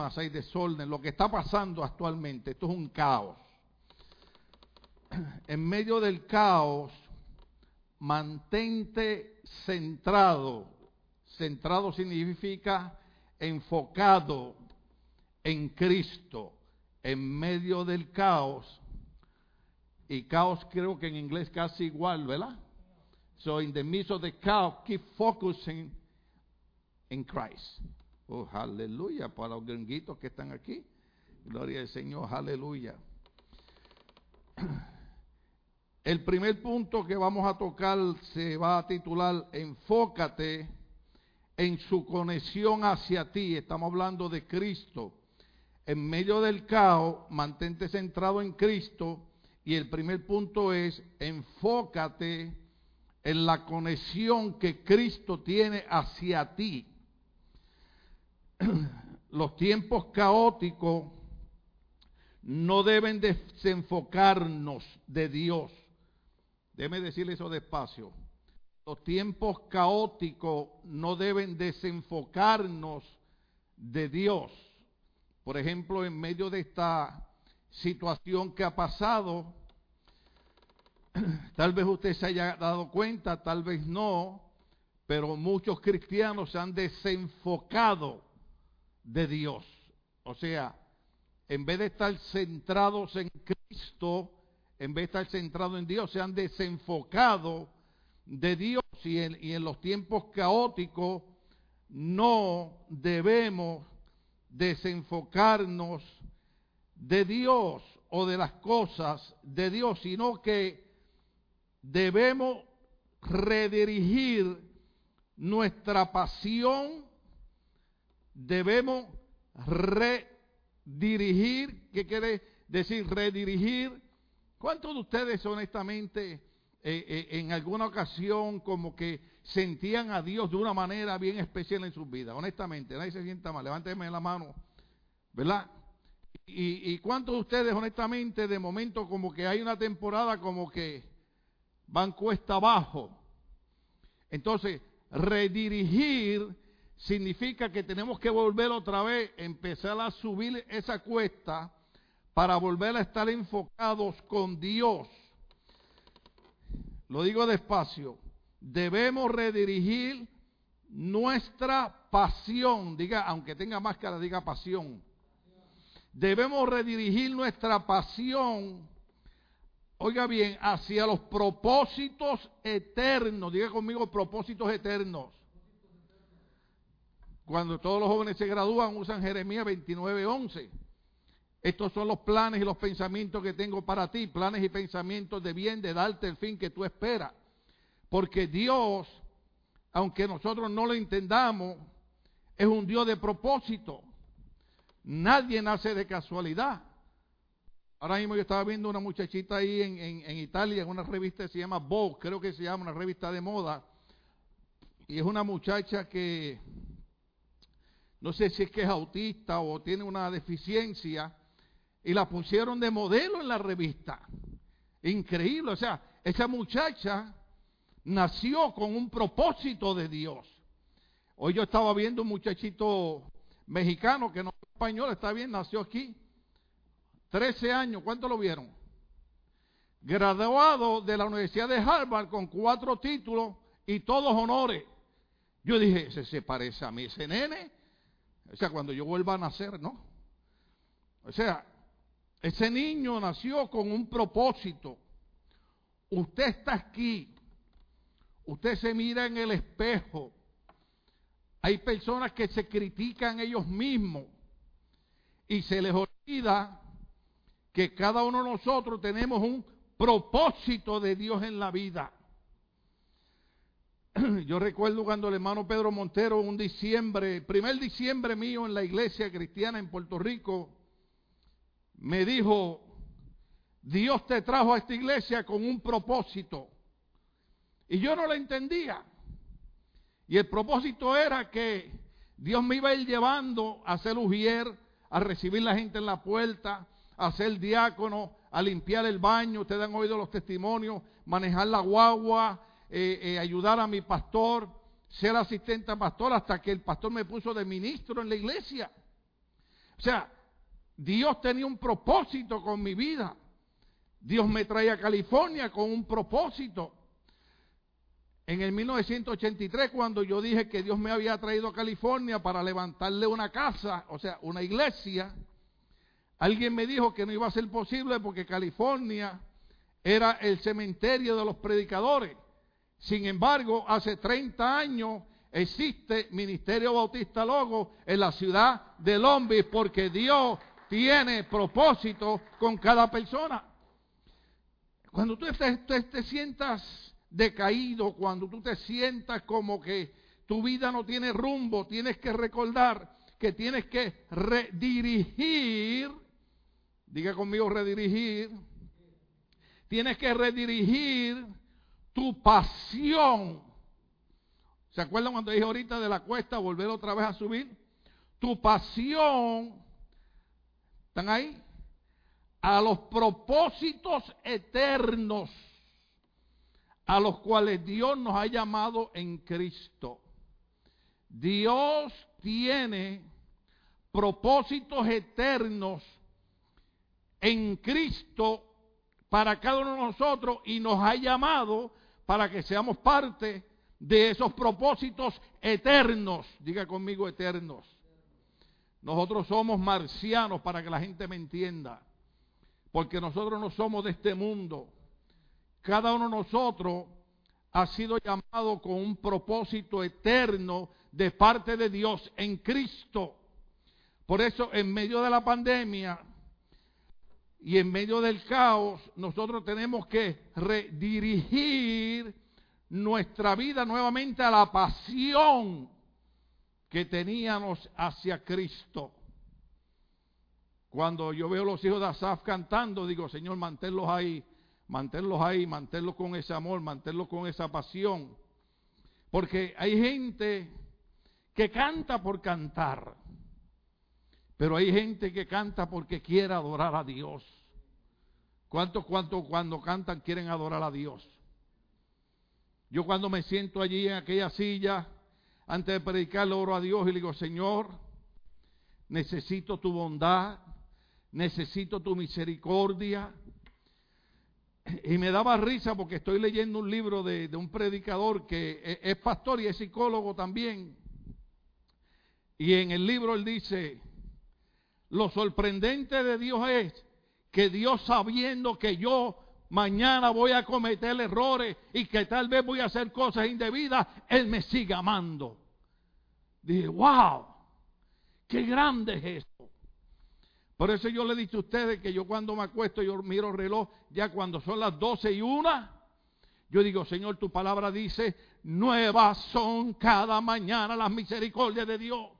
hay desorden, lo que está pasando actualmente, esto es un caos. En medio del caos, mantente centrado. Centrado significa enfocado en Cristo en medio del caos. Y caos creo que en inglés casi igual, ¿verdad? So in the midst of the chaos, keep focusing in Christ. Oh, aleluya para los gringuitos que están aquí. Gloria al Señor, aleluya. El primer punto que vamos a tocar se va a titular Enfócate en su conexión hacia ti. Estamos hablando de Cristo. En medio del caos, mantente centrado en Cristo. Y el primer punto es, enfócate en la conexión que Cristo tiene hacia ti. Los tiempos caóticos no deben desenfocarnos de Dios. Déjeme decirle eso despacio. Los tiempos caóticos no deben desenfocarnos de Dios. Por ejemplo, en medio de esta situación que ha pasado, tal vez usted se haya dado cuenta, tal vez no, pero muchos cristianos se han desenfocado de Dios. O sea, en vez de estar centrados en Cristo, en vez de estar centrados en Dios, se han desenfocado de Dios y en, los tiempos caóticos no debemos desenfocarnos de Dios o de las cosas de Dios, sino que debemos redirigir nuestra pasión, debemos redirigir, ¿qué quiere decir redirigir? ¿Cuántos de ustedes honestamente eh, eh, en alguna ocasión como que sentían a Dios de una manera bien especial en sus vidas. Honestamente, nadie se sienta mal. Levánteme la mano, ¿verdad? Y, y cuántos de ustedes, honestamente, de momento como que hay una temporada como que van cuesta abajo. Entonces, redirigir significa que tenemos que volver otra vez, empezar a subir esa cuesta para volver a estar enfocados con Dios. Lo digo despacio. Debemos redirigir nuestra pasión. Diga, aunque tenga máscara, diga pasión. Debemos redirigir nuestra pasión, oiga bien, hacia los propósitos eternos. Diga conmigo propósitos eternos. Cuando todos los jóvenes se gradúan, usan Jeremías 29:11. Estos son los planes y los pensamientos que tengo para ti, planes y pensamientos de bien, de darte el fin que tú esperas. Porque Dios, aunque nosotros no lo entendamos, es un Dios de propósito. Nadie nace de casualidad. Ahora mismo yo estaba viendo una muchachita ahí en, Italia, en una revista que se llama Vogue, creo que se llama una revista de moda. Y es una muchacha que no sé si es que es autista o tiene una deficiencia, y la pusieron de modelo en la revista. Increíble, o sea, esa muchacha nació con un propósito de Dios. Hoy yo estaba viendo un muchachito mexicano que no es español, está bien, nació aquí. 13 años, ¿cuánto lo vieron? Graduado de la Universidad de Harvard con cuatro títulos y todos honores. Yo dije, ese se parece a mí, ese nene. O sea, cuando yo vuelva a nacer, ¿no? O sea, ese niño nació con un propósito. Usted está aquí. Usted se mira en el espejo. Hay personas que se critican ellos mismos y se les olvida que cada uno de nosotros tenemos un propósito de Dios en la vida. Yo recuerdo cuando el hermano Pedro Montero, un diciembre, primer diciembre mío en la iglesia cristiana en Puerto Rico, me dijo, Dios te trajo a esta iglesia con un propósito. Y yo no lo entendía. Y el propósito era que Dios me iba a ir llevando a ser ujier, a recibir la gente en la puerta, a ser diácono, a limpiar el baño. Ustedes han oído los testimonios, manejar la guagua, eh, eh, ayudar a mi pastor, ser asistente a pastor, hasta que el pastor me puso de ministro en la iglesia. O sea, Dios tenía un propósito con mi vida. Dios me trae a California con un propósito. En el 1983, cuando yo dije que Dios me había traído a California para levantarle una casa, o sea, una iglesia, alguien me dijo que no iba a ser posible porque California era el cementerio de los predicadores. Sin embargo, hace 30 años existe Ministerio Bautista Logo en la ciudad de Lombis porque Dios tiene propósito con cada persona. Cuando tú te, sientas decaído, cuando tú te sientas como que tu vida no tiene rumbo, tienes que recordar que tienes que redirigir, diga conmigo redirigir, tienes que redirigir tu pasión. ¿Se acuerdan cuando dije ahorita de la cuesta volver otra vez a subir? Tu pasión, ¿están ahí? a los propósitos eternos a los cuales Dios nos ha llamado en Cristo. Dios tiene propósitos eternos en Cristo para cada uno de nosotros y nos ha llamado para que seamos parte de esos propósitos eternos. Diga conmigo eternos. Nosotros somos marcianos para que la gente me entienda porque nosotros no somos de este mundo. Cada uno de nosotros ha sido llamado con un propósito eterno de parte de Dios en Cristo. Por eso en medio de la pandemia y en medio del caos, nosotros tenemos que redirigir nuestra vida nuevamente a la pasión que teníamos hacia Cristo. Cuando yo veo los hijos de Asaf cantando, digo, Señor, manténlos ahí, manténlos ahí, manténlos con ese amor, manténlos con esa pasión. Porque hay gente que canta por cantar, pero hay gente que canta porque quiere adorar a Dios. ¿Cuántos, cuántos cuando cantan quieren adorar a Dios? Yo cuando me siento allí en aquella silla, antes de predicar, le oro a Dios y le digo, Señor, necesito tu bondad, necesito tu misericordia. Y me daba risa porque estoy leyendo un libro de, un predicador que e, es pastor y es psicólogo también. Y en el libro él dice, lo sorprendente de Dios es que Dios sabiendo que yo mañana voy a cometer errores y que tal vez voy a hacer cosas indebidas, Él me sigue amando. Dije, wow, qué grande es esto. Por eso yo le he dicho a ustedes que yo cuando me acuesto, yo miro el reloj, ya cuando son las doce y una, yo digo, Señor, tu palabra dice, nuevas son cada mañana las misericordias de Dios.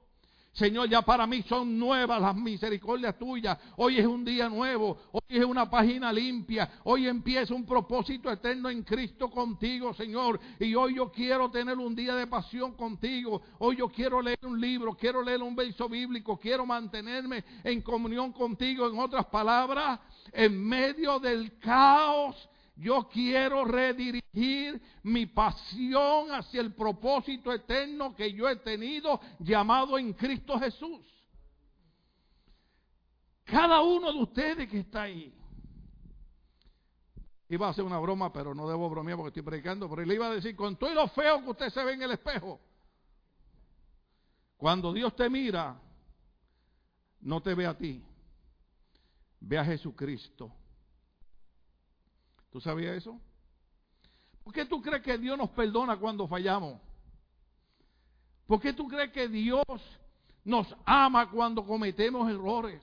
Señor, ya para mí son nuevas las misericordias tuyas. Hoy es un día nuevo, hoy es una página limpia, hoy empieza un propósito eterno en Cristo contigo, Señor. Y hoy yo quiero tener un día de pasión contigo. Hoy yo quiero leer un libro, quiero leer un verso bíblico, quiero mantenerme en comunión contigo. En otras palabras, en medio del caos yo quiero redirigir mi pasión hacia el propósito eterno que yo he tenido llamado en Cristo Jesús. Cada uno de ustedes que está ahí. Iba a hacer una broma, pero no debo bromear porque estoy predicando. Pero le iba a decir, con todo y lo feo que usted se ve en el espejo, cuando Dios te mira, no te ve a ti, ve a Jesucristo. ¿Tú sabías eso? ¿Por qué tú crees que Dios nos perdona cuando fallamos? ¿Por qué tú crees que Dios nos ama cuando cometemos errores?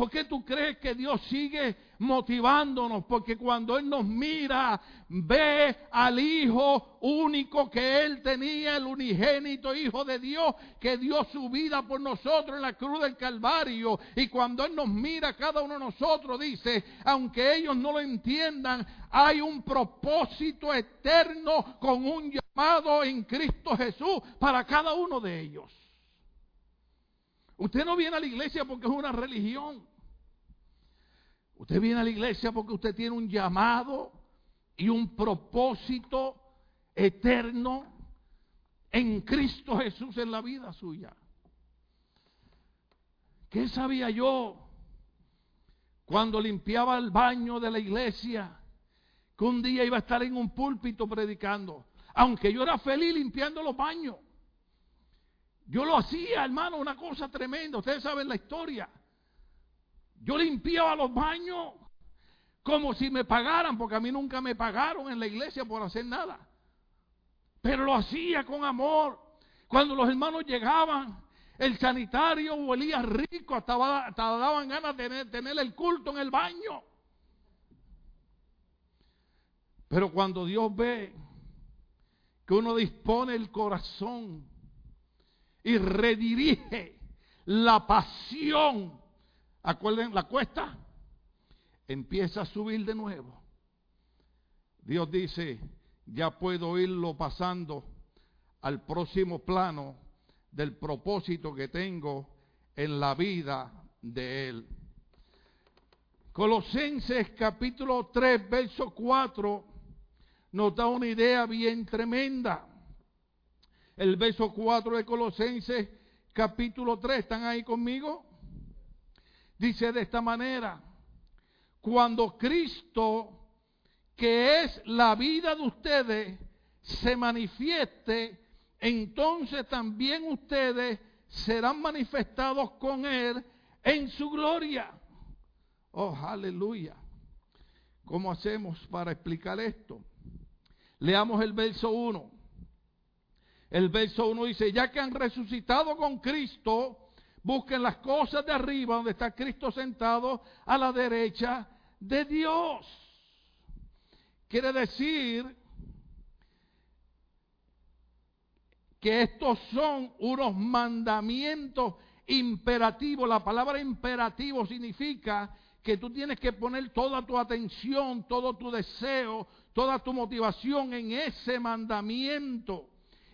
¿Por qué tú crees que Dios sigue motivándonos? Porque cuando Él nos mira, ve al Hijo único que Él tenía, el unigénito Hijo de Dios, que dio su vida por nosotros en la cruz del Calvario. Y cuando Él nos mira, cada uno de nosotros dice, aunque ellos no lo entiendan, hay un propósito eterno con un llamado en Cristo Jesús para cada uno de ellos. Usted no viene a la iglesia porque es una religión. Usted viene a la iglesia porque usted tiene un llamado y un propósito eterno en Cristo Jesús en la vida suya. ¿Qué sabía yo cuando limpiaba el baño de la iglesia? Que un día iba a estar en un púlpito predicando. Aunque yo era feliz limpiando los baños. Yo lo hacía, hermano, una cosa tremenda. Ustedes saben la historia. Yo limpiaba los baños como si me pagaran, porque a mí nunca me pagaron en la iglesia por hacer nada. Pero lo hacía con amor. Cuando los hermanos llegaban, el sanitario huelía rico, hasta, daban ganas de tener, el culto en el baño. Pero cuando Dios ve que uno dispone el corazón y redirige la pasión, acuerden la cuesta, empieza a subir de nuevo. Dios dice, ya puedo irlo pasando al próximo plano del propósito que tengo en la vida de Él. Colosenses capítulo 3, verso 4, nos da una idea bien tremenda. El verso 4 de Colosenses capítulo 3, ¿están ahí conmigo? Dice de esta manera, cuando Cristo, que es la vida de ustedes, se manifieste, entonces también ustedes serán manifestados con Él en su gloria. Oh, aleluya. ¿Cómo hacemos para explicar esto? Leamos el verso 1. El verso 1 dice, ya que han resucitado con Cristo, busquen las cosas de arriba donde está Cristo sentado a la derecha de Dios. Quiere decir que estos son unos mandamientos imperativos. La palabra imperativo significa que tú tienes que poner toda tu atención, todo tu deseo, toda tu motivación en ese mandamiento.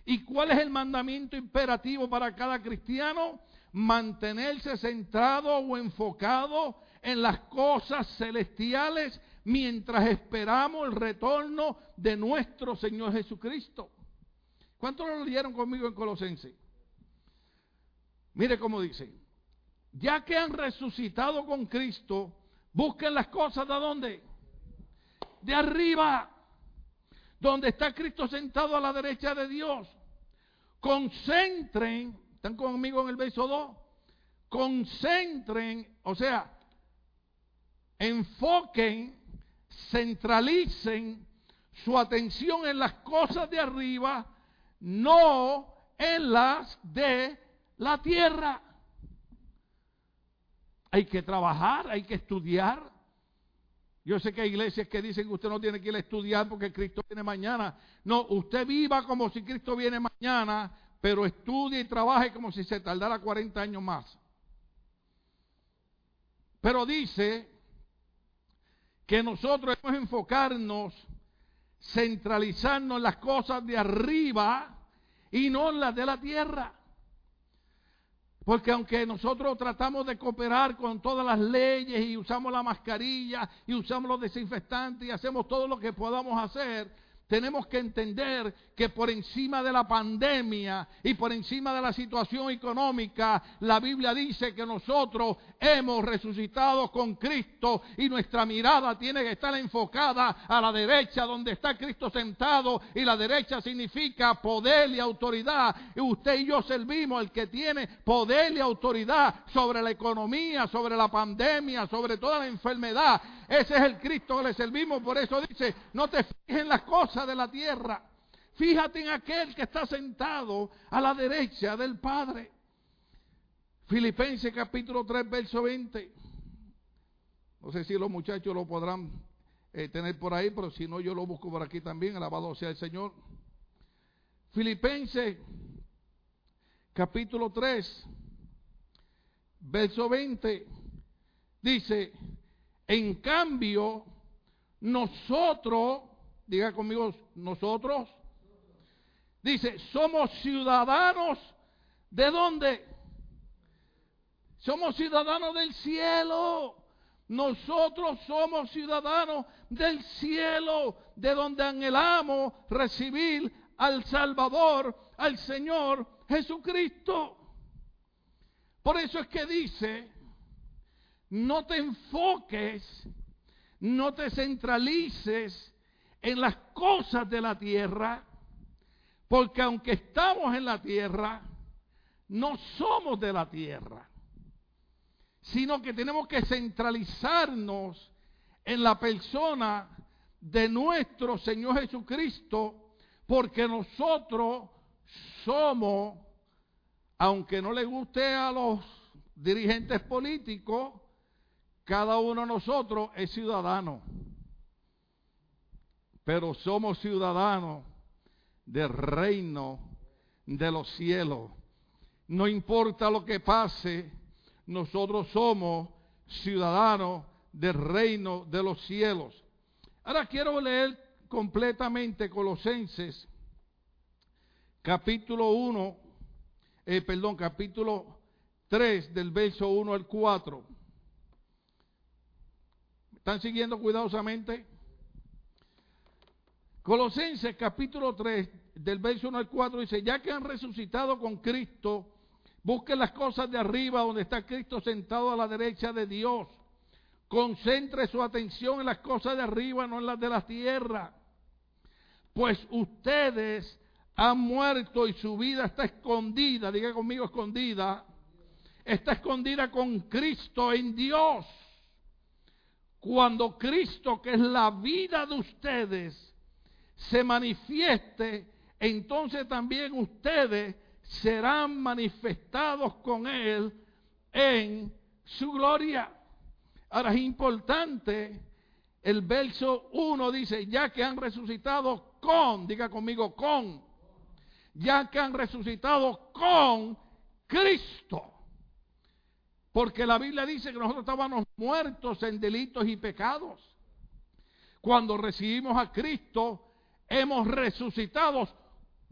¿Y cuál es el mandamiento imperativo para cada cristiano? Mantenerse centrado o enfocado en las cosas celestiales mientras esperamos el retorno de nuestro Señor Jesucristo. ¿Cuántos lo leyeron conmigo en Colosense? Mire cómo dice, ya que han resucitado con Cristo, busquen las cosas de? De arriba, donde está Cristo sentado a la derecha de Dios. Concentren, ¿están conmigo en el verso 2? Concentren, o sea, enfoquen, centralicen su atención en las cosas de arriba no en las de la tierra. Hay que trabajar, hay que estudiar. Yo sé que hay iglesias que dicen que usted no tiene que ir a estudiar porque Cristo viene mañana. No, usted viva como si Cristo viene mañana, pero estudie y trabaje como si se tardara 40 años más. Pero dice que nosotros debemos enfocarnos centralizarnos en las cosas de arriba y no en las de la tierra. Porque aunque nosotros tratamos de cooperar con todas las leyes y usamos la mascarilla y usamos los desinfectantes y hacemos todo lo que podamos hacer, tenemos que entender que por encima de la pandemia y por encima de la situación económica, la Biblia dice que nosotros hemos resucitado con Cristo y nuestra mirada tiene que estar enfocada a la derecha donde está Cristo sentado y la derecha significa poder y autoridad. Y usted y yo servimos el que tiene poder y autoridad sobre la economía, sobre la pandemia, sobre toda la enfermedad. Ese es el Cristo que le servimos. Por eso dice, no te fijes en las cosas de la tierra Fíjate en aquel que está sentado a la derecha del Padre. Filipenses capítulo 3, verso 20. No sé si los muchachos lo podrán eh, tener por ahí, pero si no, yo lo busco por aquí también. Alabado sea el Señor. Filipenses capítulo 3, verso 20. Dice, en cambio, nosotros, diga conmigo, nosotros Dice, somos ciudadanos de dónde? Somos ciudadanos del cielo. Nosotros somos ciudadanos del cielo, de donde anhelamos recibir al Salvador, al Señor Jesucristo. Por eso es que dice, no te enfoques, no te centralices en las cosas de la tierra, porque aunque estamos en la tierra, no somos de la tierra, sino que tenemos que centralizarnos en la persona de nuestro Señor Jesucristo, porque nosotros somos, aunque no le guste a los dirigentes políticos, cada uno de nosotros es ciudadano. Pero somos ciudadanos del reino de los cielos. No importa lo que pase, nosotros somos ciudadanos del reino de los cielos. Ahora quiero leer completamente Colosenses capítulo 1, eh, perdón, capítulo 3 del verso 1 al 4. ¿Están siguiendo cuidadosamente? Colosenses capítulo 3 del verso 1 al 4 dice, ya que han resucitado con Cristo, busquen las cosas de arriba donde está Cristo sentado a la derecha de Dios. Concentre su atención en las cosas de arriba, no en las de la tierra. Pues ustedes han muerto y su vida está escondida, diga conmigo escondida, está escondida con Cristo en Dios. Cuando Cristo, que es la vida de ustedes, se manifieste, entonces también ustedes serán manifestados con Él en su gloria. Ahora es importante, el verso 1 dice, ya que han resucitado con, diga conmigo, con, ya que han resucitado con Cristo. Porque la Biblia dice que nosotros estábamos muertos en delitos y pecados. Cuando recibimos a Cristo, hemos resucitado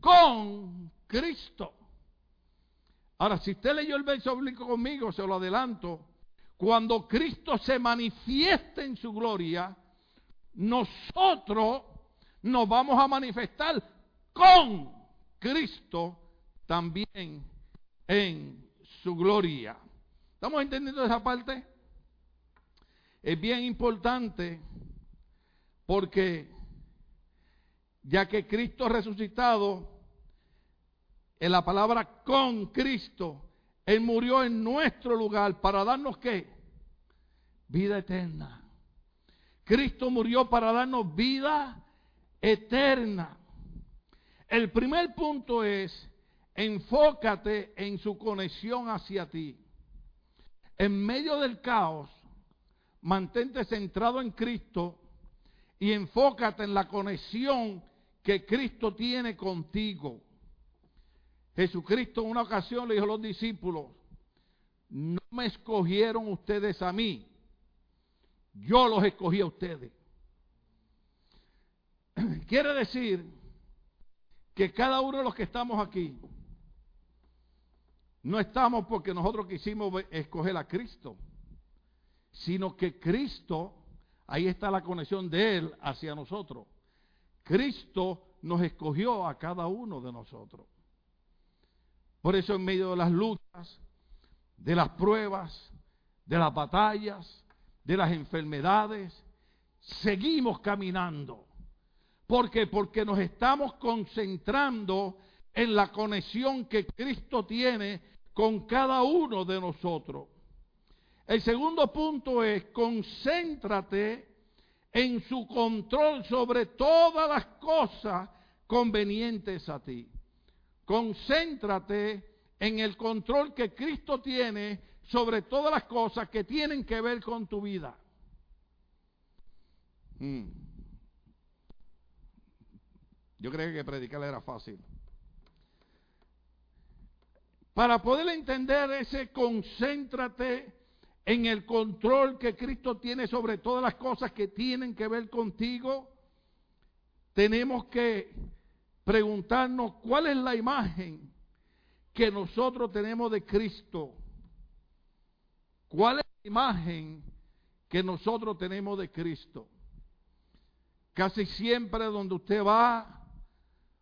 con Cristo. Ahora, si usted leyó el verso bíblico conmigo, se lo adelanto. Cuando Cristo se manifieste en su gloria, nosotros nos vamos a manifestar con Cristo también en su gloria. ¿Estamos entendiendo esa parte? Es bien importante porque ya que Cristo resucitado, en la palabra con Cristo, Él murió en nuestro lugar para darnos qué? Vida eterna. Cristo murió para darnos vida eterna. El primer punto es, enfócate en su conexión hacia ti. En medio del caos, mantente centrado en Cristo y enfócate en la conexión que Cristo tiene contigo. Jesucristo en una ocasión le dijo a los discípulos, no me escogieron ustedes a mí, yo los escogí a ustedes. Quiere decir que cada uno de los que estamos aquí, no estamos porque nosotros quisimos escoger a Cristo, sino que Cristo, ahí está la conexión de Él hacia nosotros. Cristo nos escogió a cada uno de nosotros. Por eso en medio de las luchas, de las pruebas, de las batallas, de las enfermedades, seguimos caminando. ¿Por qué? Porque nos estamos concentrando en la conexión que Cristo tiene con cada uno de nosotros. El segundo punto es, concéntrate en su control sobre todas las cosas convenientes a ti. Concéntrate en el control que Cristo tiene sobre todas las cosas que tienen que ver con tu vida. Mm. Yo creo que predicarle era fácil. Para poder entender ese concéntrate en el control que Cristo tiene sobre todas las cosas que tienen que ver contigo, tenemos que preguntarnos cuál es la imagen que nosotros tenemos de Cristo. ¿Cuál es la imagen que nosotros tenemos de Cristo? Casi siempre donde usted va,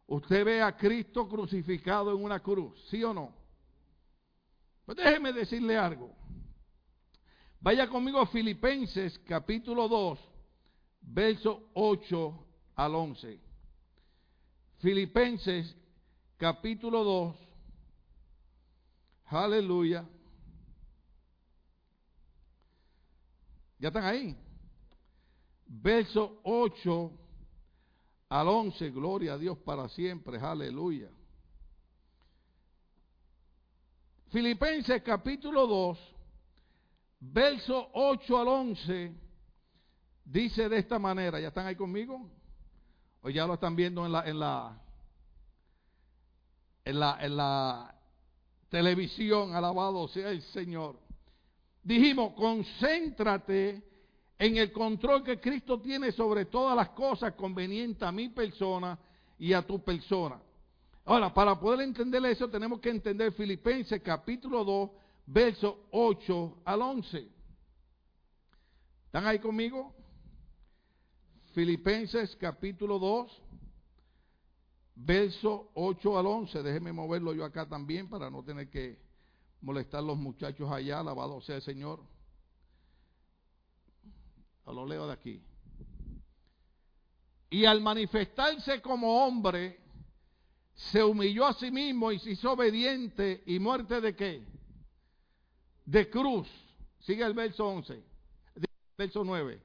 usted ve a Cristo crucificado en una cruz, ¿sí o no? Pues déjeme decirle algo. Vaya conmigo a Filipenses capítulo 2, verso 8 al 11. Filipenses capítulo 2. Aleluya. ¿Ya están ahí? Verso 8 al 11. Gloria a Dios para siempre. Aleluya. Filipenses capítulo 2, verso 8 al 11, dice de esta manera, ¿ya están ahí conmigo? O ya lo están viendo en la, en la, en la, en la televisión, alabado sea el Señor. Dijimos, concéntrate en el control que Cristo tiene sobre todas las cosas convenientes a mi persona y a tu persona. Ahora, para poder entender eso, tenemos que entender Filipenses capítulo 2, versos 8 al 11. ¿Están ahí conmigo? Filipenses capítulo 2, verso 8 al 11. Déjenme moverlo yo acá también para no tener que molestar a los muchachos allá. Alabado sea el Señor. Lo leo de aquí. Y al manifestarse como hombre, se humilló a sí mismo y se hizo obediente y muerte de qué? De cruz. Sigue el verso 11, verso 9.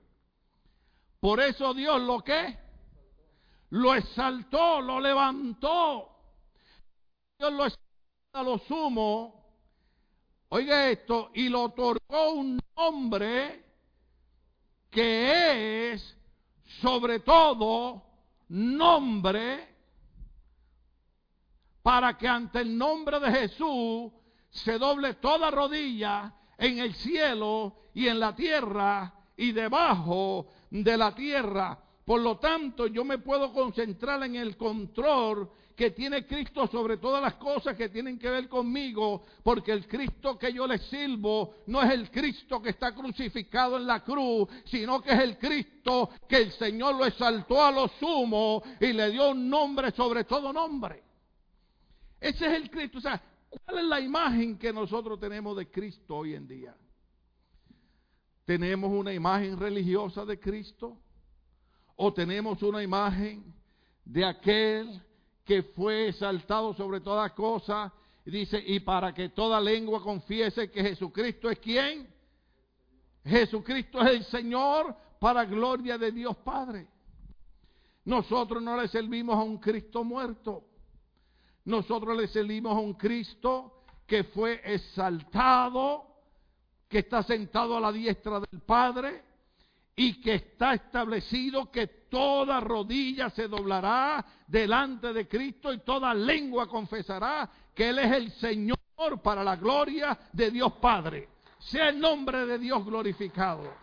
Por eso Dios lo que lo exaltó, lo levantó. Dios lo exaltó a lo sumo. Oiga esto, y lo otorgó un nombre que es sobre todo nombre para que ante el nombre de Jesús se doble toda rodilla en el cielo y en la tierra y debajo de la tierra. Por lo tanto, yo me puedo concentrar en el control que tiene Cristo sobre todas las cosas que tienen que ver conmigo, porque el Cristo que yo le sirvo no es el Cristo que está crucificado en la cruz, sino que es el Cristo que el Señor lo exaltó a lo sumo y le dio un nombre sobre todo nombre. Ese es el Cristo. O sea, ¿cuál es la imagen que nosotros tenemos de Cristo hoy en día? ¿Tenemos una imagen religiosa de Cristo? ¿O tenemos una imagen de aquel que fue exaltado sobre todas cosas? Dice, y para que toda lengua confiese que Jesucristo es quien. Jesucristo es el Señor para gloria de Dios Padre. Nosotros no le servimos a un Cristo muerto. Nosotros le servimos a un Cristo que fue exaltado, que está sentado a la diestra del Padre y que está establecido que toda rodilla se doblará delante de Cristo y toda lengua confesará que Él es el Señor para la gloria de Dios Padre. Sea el nombre de Dios glorificado.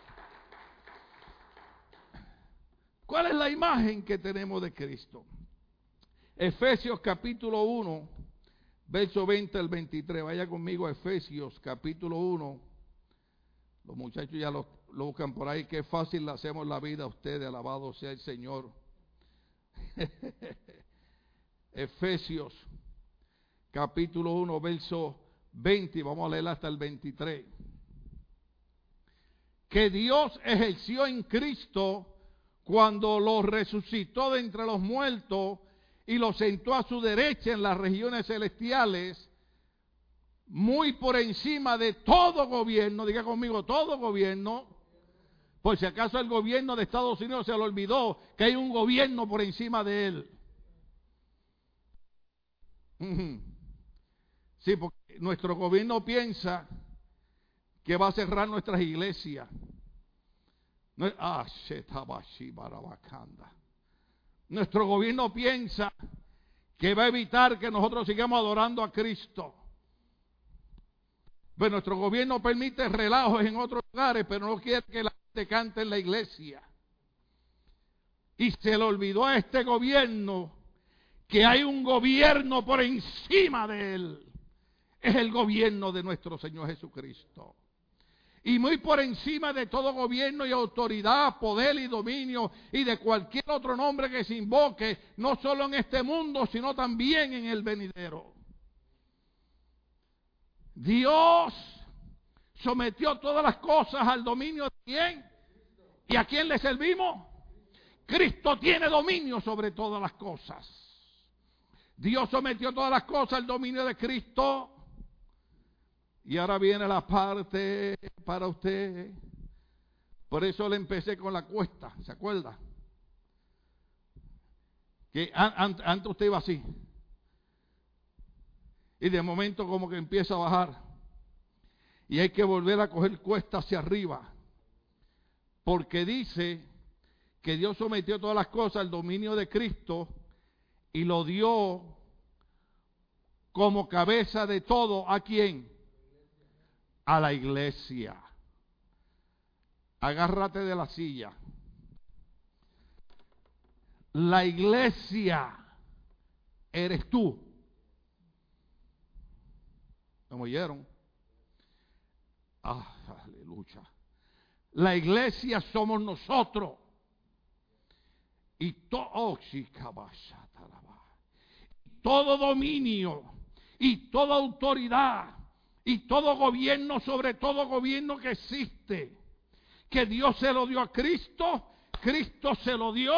¿Cuál es la imagen que tenemos de Cristo? Efesios capítulo 1, verso 20 al 23. Vaya conmigo a Efesios capítulo 1. Los muchachos ya lo, buscan por ahí. Qué fácil le hacemos la vida a ustedes. Alabado sea el Señor. Efesios capítulo 1, verso 20. Vamos a leer hasta el 23. Que Dios ejerció en Cristo cuando lo resucitó de entre los muertos y lo sentó a su derecha en las regiones celestiales, muy por encima de todo gobierno, diga conmigo, todo gobierno, por si acaso el gobierno de Estados Unidos se le olvidó que hay un gobierno por encima de él. Sí, porque nuestro gobierno piensa que va a cerrar nuestras iglesias. Ah, nuestro gobierno piensa que va a evitar que nosotros sigamos adorando a Cristo. Pues nuestro gobierno permite relajos en otros lugares, pero no quiere que la gente cante en la iglesia. Y se le olvidó a este gobierno que hay un gobierno por encima de él. Es el gobierno de nuestro Señor Jesucristo y muy por encima de todo gobierno y autoridad, poder y dominio y de cualquier otro nombre que se invoque, no solo en este mundo, sino también en el venidero. Dios sometió todas las cosas al dominio de quién. ¿Y a quién le servimos? Cristo tiene dominio sobre todas las cosas. Dios sometió todas las cosas al dominio de Cristo. Y ahora viene la parte para usted. Por eso le empecé con la cuesta, ¿se acuerda? Que antes usted iba así. Y de momento como que empieza a bajar. Y hay que volver a coger cuesta hacia arriba. Porque dice que Dios sometió todas las cosas al dominio de Cristo y lo dio como cabeza de todo. ¿A quién? A la iglesia. Agárrate de la silla. La iglesia eres tú. ¿Me oyeron? Ah, aleluya. La iglesia somos nosotros. Y todo, oh, todo dominio y toda autoridad y todo gobierno, sobre todo gobierno que existe, que Dios se lo dio a Cristo, Cristo se lo dio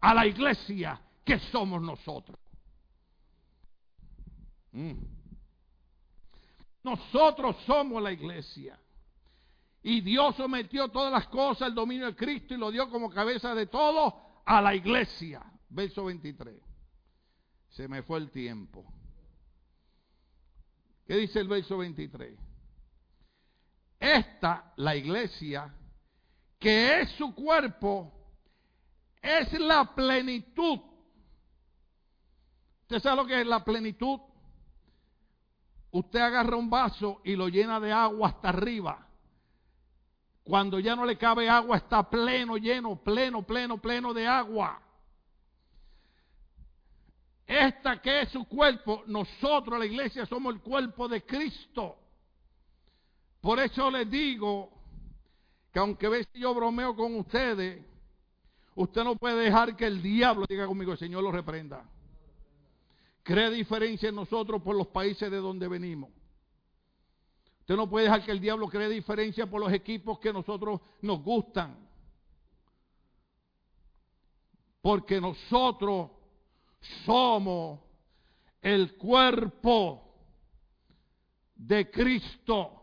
a la iglesia que somos nosotros. Mm. Nosotros somos la iglesia. Y Dios sometió todas las cosas al dominio de Cristo y lo dio como cabeza de todo a la iglesia. Verso 23. Se me fue el tiempo. ¿Qué dice el verso 23? Esta, la iglesia, que es su cuerpo, es la plenitud. ¿Usted sabe lo que es la plenitud? Usted agarra un vaso y lo llena de agua hasta arriba. Cuando ya no le cabe agua, está pleno, lleno, pleno, pleno, pleno de agua. Esta que es su cuerpo, nosotros, la iglesia, somos el cuerpo de Cristo. Por eso les digo que aunque veis yo bromeo con ustedes, usted no puede dejar que el diablo diga conmigo, el Señor lo reprenda. Crea diferencia en nosotros por los países de donde venimos. Usted no puede dejar que el diablo cree diferencia por los equipos que nosotros nos gustan. Porque nosotros somos el cuerpo de Cristo.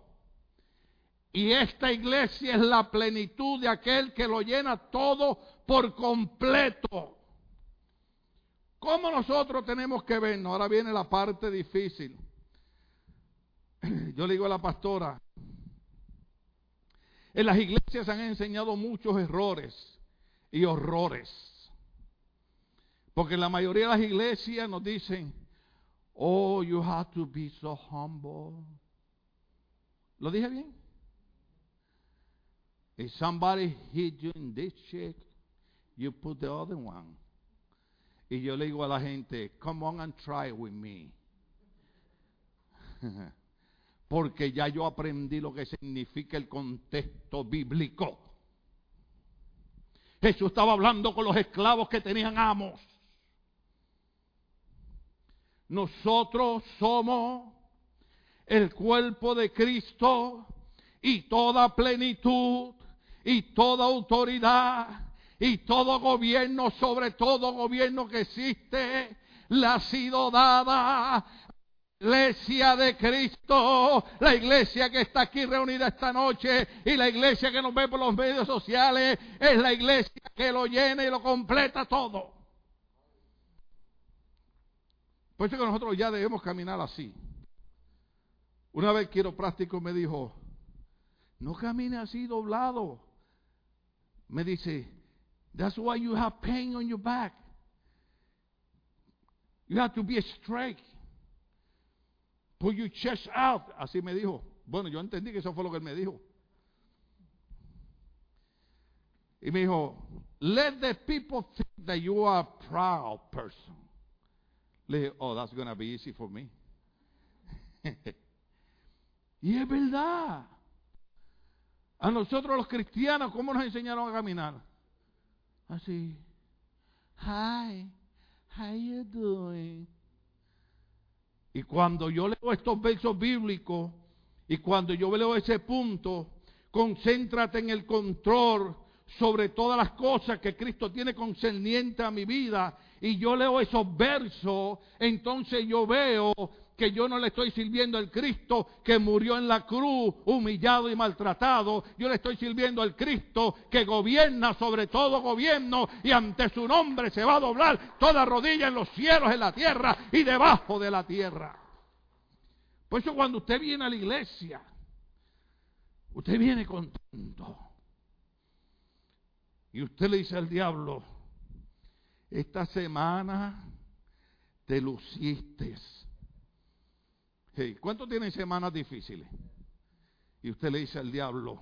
Y esta iglesia es la plenitud de aquel que lo llena todo por completo. ¿Cómo nosotros tenemos que vernos? Ahora viene la parte difícil. Yo le digo a la pastora, en las iglesias han enseñado muchos errores y horrores. Porque la mayoría de las iglesias nos dicen, oh, you have to be so humble. ¿Lo dije bien? If somebody hit you in this check, you put the other one. Y yo le digo a la gente, come on and try with me. porque ya yo aprendí lo que significa el contexto bíblico. Jesús estaba hablando con los esclavos que tenían amos. Nosotros somos el cuerpo de Cristo y toda plenitud y toda autoridad y todo gobierno, sobre todo gobierno que existe, le ha sido dada iglesia de Cristo, la iglesia que está aquí reunida esta noche y la iglesia que nos ve por los medios sociales, es la iglesia que lo llena y lo completa todo. Por eso que nosotros ya debemos caminar así. Una vez quiero práctico me dijo, no camine así doblado. Me dice, that's why you have pain on your back. You have to be straight. Put your chest out. Así me dijo. Bueno, yo entendí que eso fue lo que él me dijo. Y me dijo, let the people think that you are a proud person. Le dije, oh, that's going to be easy for me. y es verdad. A nosotros los cristianos, ¿cómo nos enseñaron a caminar? Así. Hi, how you doing? Y cuando yo leo estos versos bíblicos, Y cuando yo leo ese punto, concéntrate en el control sobre todas las cosas que Cristo tiene concerniente a mi vida. Y yo leo esos versos, entonces yo veo que yo no le estoy sirviendo al Cristo que murió en la cruz, humillado y maltratado. Yo le estoy sirviendo al Cristo que gobierna sobre todo gobierno y ante su nombre se va a doblar toda rodilla en los cielos, en la tierra y debajo de la tierra. Por eso cuando usted viene a la iglesia, usted viene contento. Y usted le dice al diablo, esta semana te luciste ¿Cuántos tienen semanas difíciles? Y usted le dice al diablo,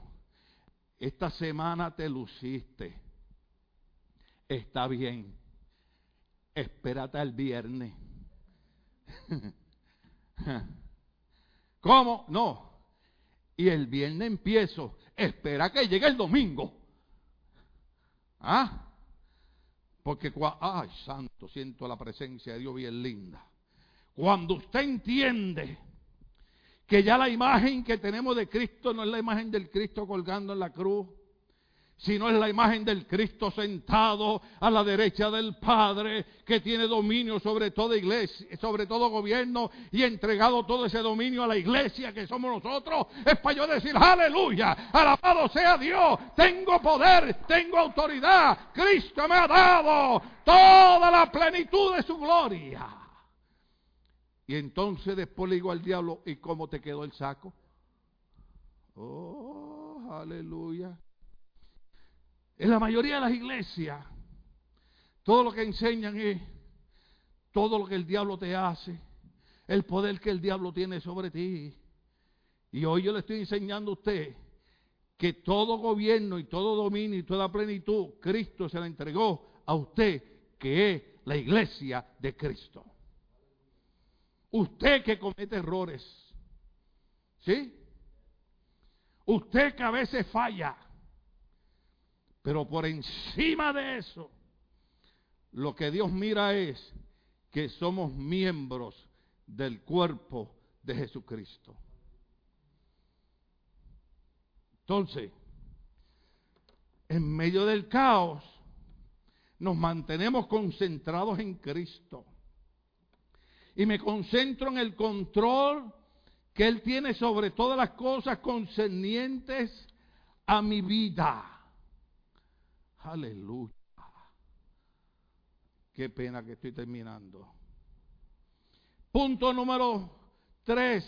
esta semana te luciste, está bien, espérate al viernes. ¿Cómo? No. Y el viernes empiezo, espera que llegue el domingo. ¿Ah? Porque, ay, santo, siento la presencia de Dios bien linda. Cuando usted entiende que ya la imagen que tenemos de Cristo no es la imagen del Cristo colgando en la cruz, sino es la imagen del Cristo sentado a la derecha del Padre, que tiene dominio sobre toda iglesia, sobre todo gobierno y entregado todo ese dominio a la iglesia que somos nosotros, es para yo decir, aleluya, alabado sea Dios, tengo poder, tengo autoridad, Cristo me ha dado toda la plenitud de su gloria. Y entonces después le digo al diablo, ¿y cómo te quedó el saco? Oh, aleluya. En la mayoría de las iglesias, todo lo que enseñan es todo lo que el diablo te hace, el poder que el diablo tiene sobre ti. Y hoy yo le estoy enseñando a usted que todo gobierno y todo dominio y toda plenitud, Cristo se la entregó a usted, que es la iglesia de Cristo. Usted que comete errores. ¿Sí? Usted que a veces falla. Pero por encima de eso, lo que Dios mira es que somos miembros del cuerpo de Jesucristo. Entonces, en medio del caos, nos mantenemos concentrados en Cristo y me concentro en el control que Él tiene sobre todas las cosas concernientes a mi vida. Aleluya. Qué pena que estoy terminando. Punto número tres.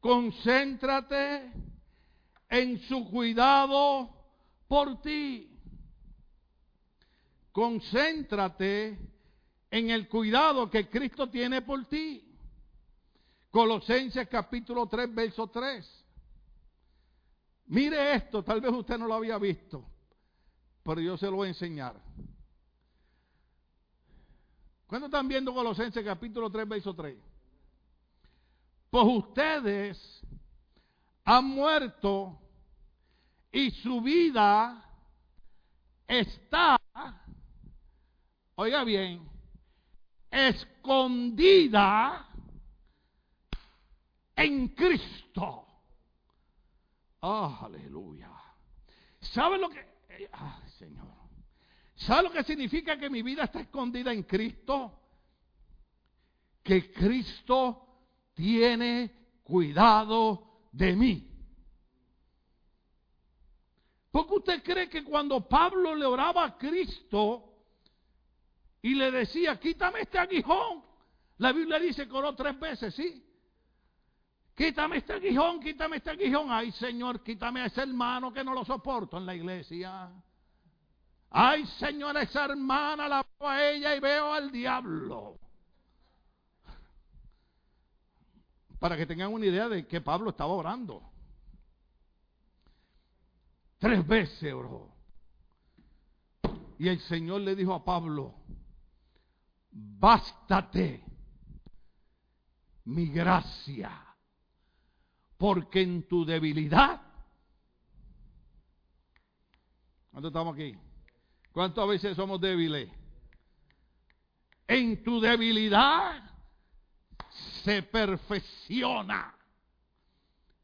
Concéntrate en su cuidado por ti. Concéntrate en el cuidado que Cristo tiene por ti. Colosenses capítulo 3, verso 3. Mire esto, tal vez usted no lo había visto, pero yo se lo voy a enseñar. ¿Cuándo están viendo Colosenses capítulo 3, verso 3? Pues ustedes han muerto y su vida está, oiga bien, escondida en Cristo. Oh, aleluya. ¿Sabe lo que... Ah, Señor. ¿Sabe lo que significa que mi vida está escondida en Cristo? Que Cristo tiene cuidado de mí. Porque usted cree que cuando Pablo le oraba a Cristo, y le decía, quítame este aguijón. La Biblia dice que oró tres veces, ¿sí? Quítame este aguijón, quítame este aguijón. Ay, Señor, quítame a ese hermano que no lo soporto en la iglesia. Ay, Señor, esa hermana la veo a ella y veo al diablo. Para que tengan una idea de que Pablo estaba orando. Tres veces oró. Y el Señor le dijo a Pablo, bástate mi gracia, porque en tu debilidad, ¿cuántos estamos aquí? ¿Cuántas veces somos débiles? En tu debilidad se perfecciona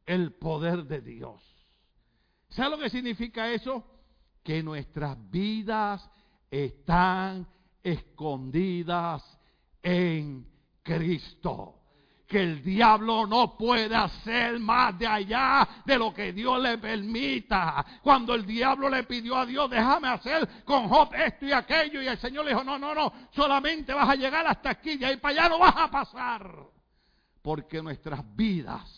el poder de Dios. ¿Sabe lo que significa eso? Que nuestras vidas están escondidas en Cristo. Que el diablo no puede hacer más de allá de lo que Dios le permita. Cuando el diablo le pidió a Dios, déjame hacer con Job esto y aquello, y el Señor le dijo, no, no, no, solamente vas a llegar hasta aquí, y ahí para allá no vas a pasar. Porque nuestras vidas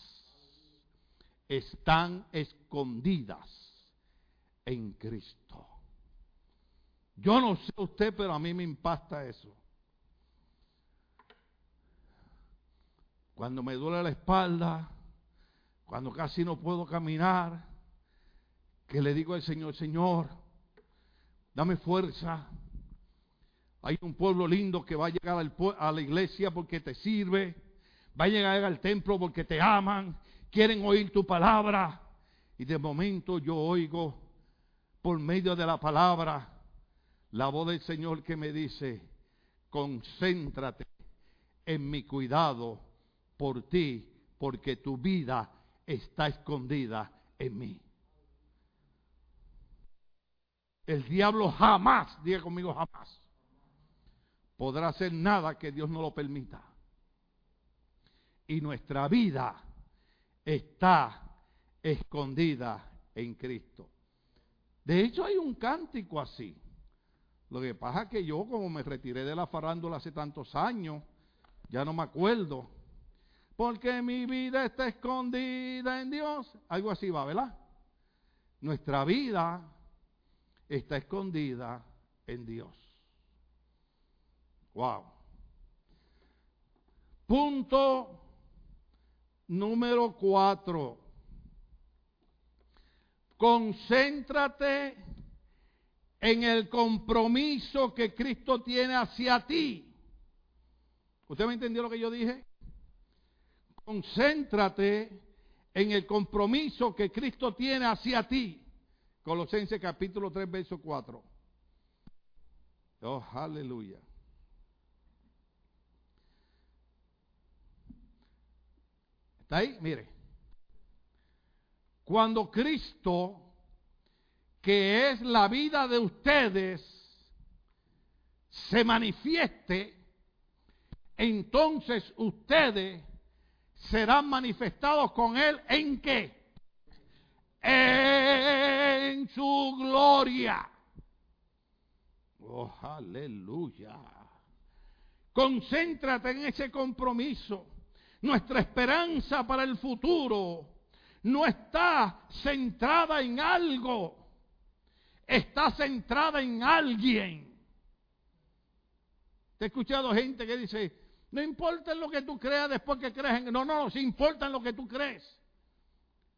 están escondidas en Cristo. Yo no sé usted, pero a mí me impacta eso. Cuando me duele la espalda, cuando casi no puedo caminar, que le digo al Señor, Señor, dame fuerza. Hay un pueblo lindo que va a llegar a la iglesia porque te sirve, va a llegar al templo porque te aman, quieren oír tu palabra. Y de momento yo oigo por medio de la palabra la voz del Señor que me dice, concéntrate en mi cuidado por ti, porque tu vida está escondida en mí. El diablo jamás, diga conmigo jamás, podrá hacer nada que Dios no lo permita. Y nuestra vida está escondida en Cristo. De hecho, hay un cántico así. Lo que pasa es que yo, como me retiré de la farándula hace tantos años, ya no me acuerdo. Porque mi vida está escondida en Dios. Algo así va, ¿verdad? Nuestra vida está escondida en Dios. Wow. Punto número cuatro. Concéntrate en el compromiso que Cristo tiene hacia ti. ¿Usted me entendió lo que yo dije? Concéntrate en el compromiso que Cristo tiene hacia ti. Colosenses capítulo 3, verso 4. Oh, aleluya. ¿Está ahí? Mire. Cuando Cristo que es la vida de ustedes, se manifieste, entonces ustedes serán manifestados con Él en qué? En su gloria. Oh, aleluya. Concéntrate en ese compromiso. Nuestra esperanza para el futuro no está centrada en algo está centrada en alguien. Te he escuchado gente que dice, no importa en lo que tú creas después que crees en... No, no, no, sí importa en lo que tú crees.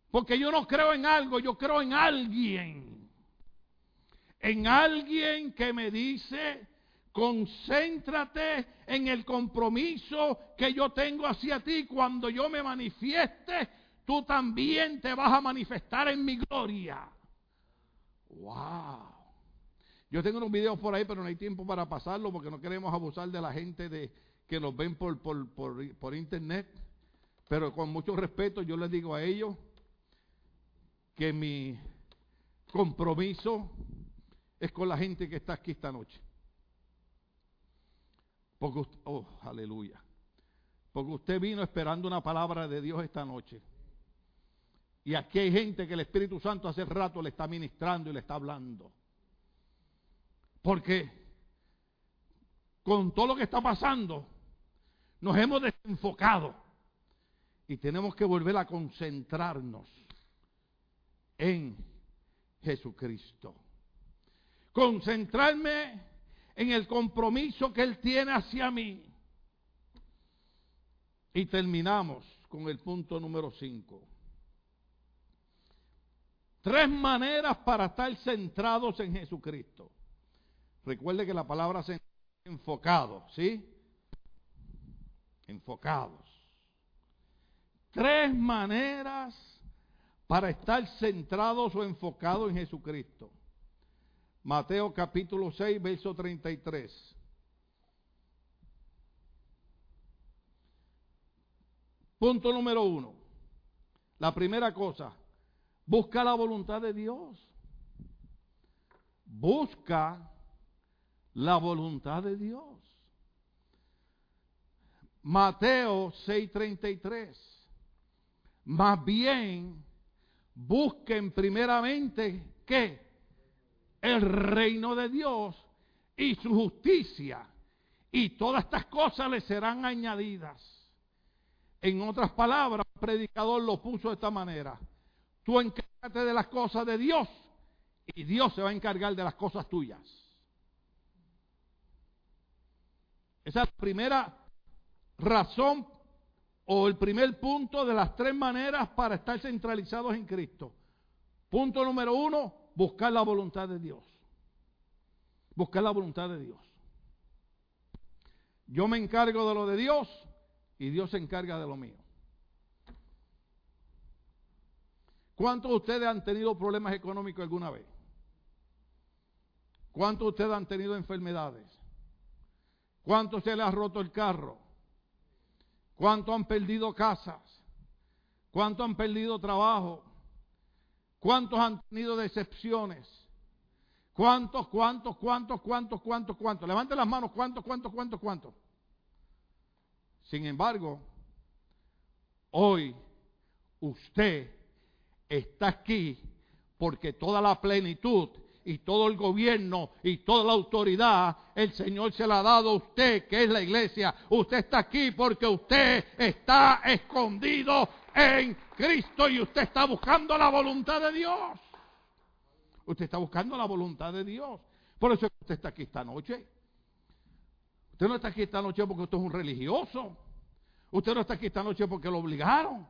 Porque yo no creo en algo, yo creo en alguien. En alguien que me dice, concéntrate en el compromiso que yo tengo hacia ti. Cuando yo me manifieste, tú también te vas a manifestar en mi gloria. ¡Wow! Yo tengo unos videos por ahí, pero no hay tiempo para pasarlo porque no queremos abusar de la gente de, que nos ven por, por, por, por internet. Pero con mucho respeto yo les digo a ellos que mi compromiso es con la gente que está aquí esta noche. Porque oh, aleluya. Porque usted vino esperando una palabra de Dios esta noche. Y aquí hay gente que el Espíritu Santo hace rato le está ministrando y le está hablando. Porque con todo lo que está pasando, nos hemos desenfocado y tenemos que volver a concentrarnos en Jesucristo. Concentrarme en el compromiso que Él tiene hacia mí. Y terminamos con el punto número 5. Tres maneras para estar centrados en Jesucristo. Recuerde que la palabra enfocado, ¿sí? Enfocados. Tres maneras para estar centrados o enfocados en Jesucristo. Mateo capítulo 6, verso 33. Punto número uno. La primera cosa, busca la voluntad de Dios. Busca la voluntad de Dios. Mateo 6:33. Más bien, busquen primeramente que el reino de Dios y su justicia. Y todas estas cosas les serán añadidas. En otras palabras, el predicador lo puso de esta manera. Tú encárgate de las cosas de Dios y Dios se va a encargar de las cosas tuyas. Esa es la primera razón o el primer punto de las tres maneras para estar centralizados en Cristo. Punto número uno, buscar la voluntad de Dios. Buscar la voluntad de Dios. Yo me encargo de lo de Dios y Dios se encarga de lo mío. ¿Cuántos de ustedes han tenido problemas económicos alguna vez? ¿Cuántos de ustedes han tenido enfermedades? ¿Cuántos se les ha roto el carro? ¿Cuántos han perdido casas? ¿Cuántos han perdido trabajo? ¿Cuántos han tenido decepciones? ¿Cuántos, cuántos, cuántos, cuántos, cuántos, cuántos? Levanten las manos, ¿cuántos, cuántos, cuántos, cuántos? Sin embargo, hoy usted está aquí porque toda la plenitud y todo el gobierno y toda la autoridad, el Señor se la ha dado a usted, que es la iglesia. Usted está aquí porque usted está escondido en Cristo y usted está buscando la voluntad de Dios. Usted está buscando la voluntad de Dios. Por eso usted está aquí esta noche. Usted no está aquí esta noche porque usted es un religioso. Usted no está aquí esta noche porque lo obligaron.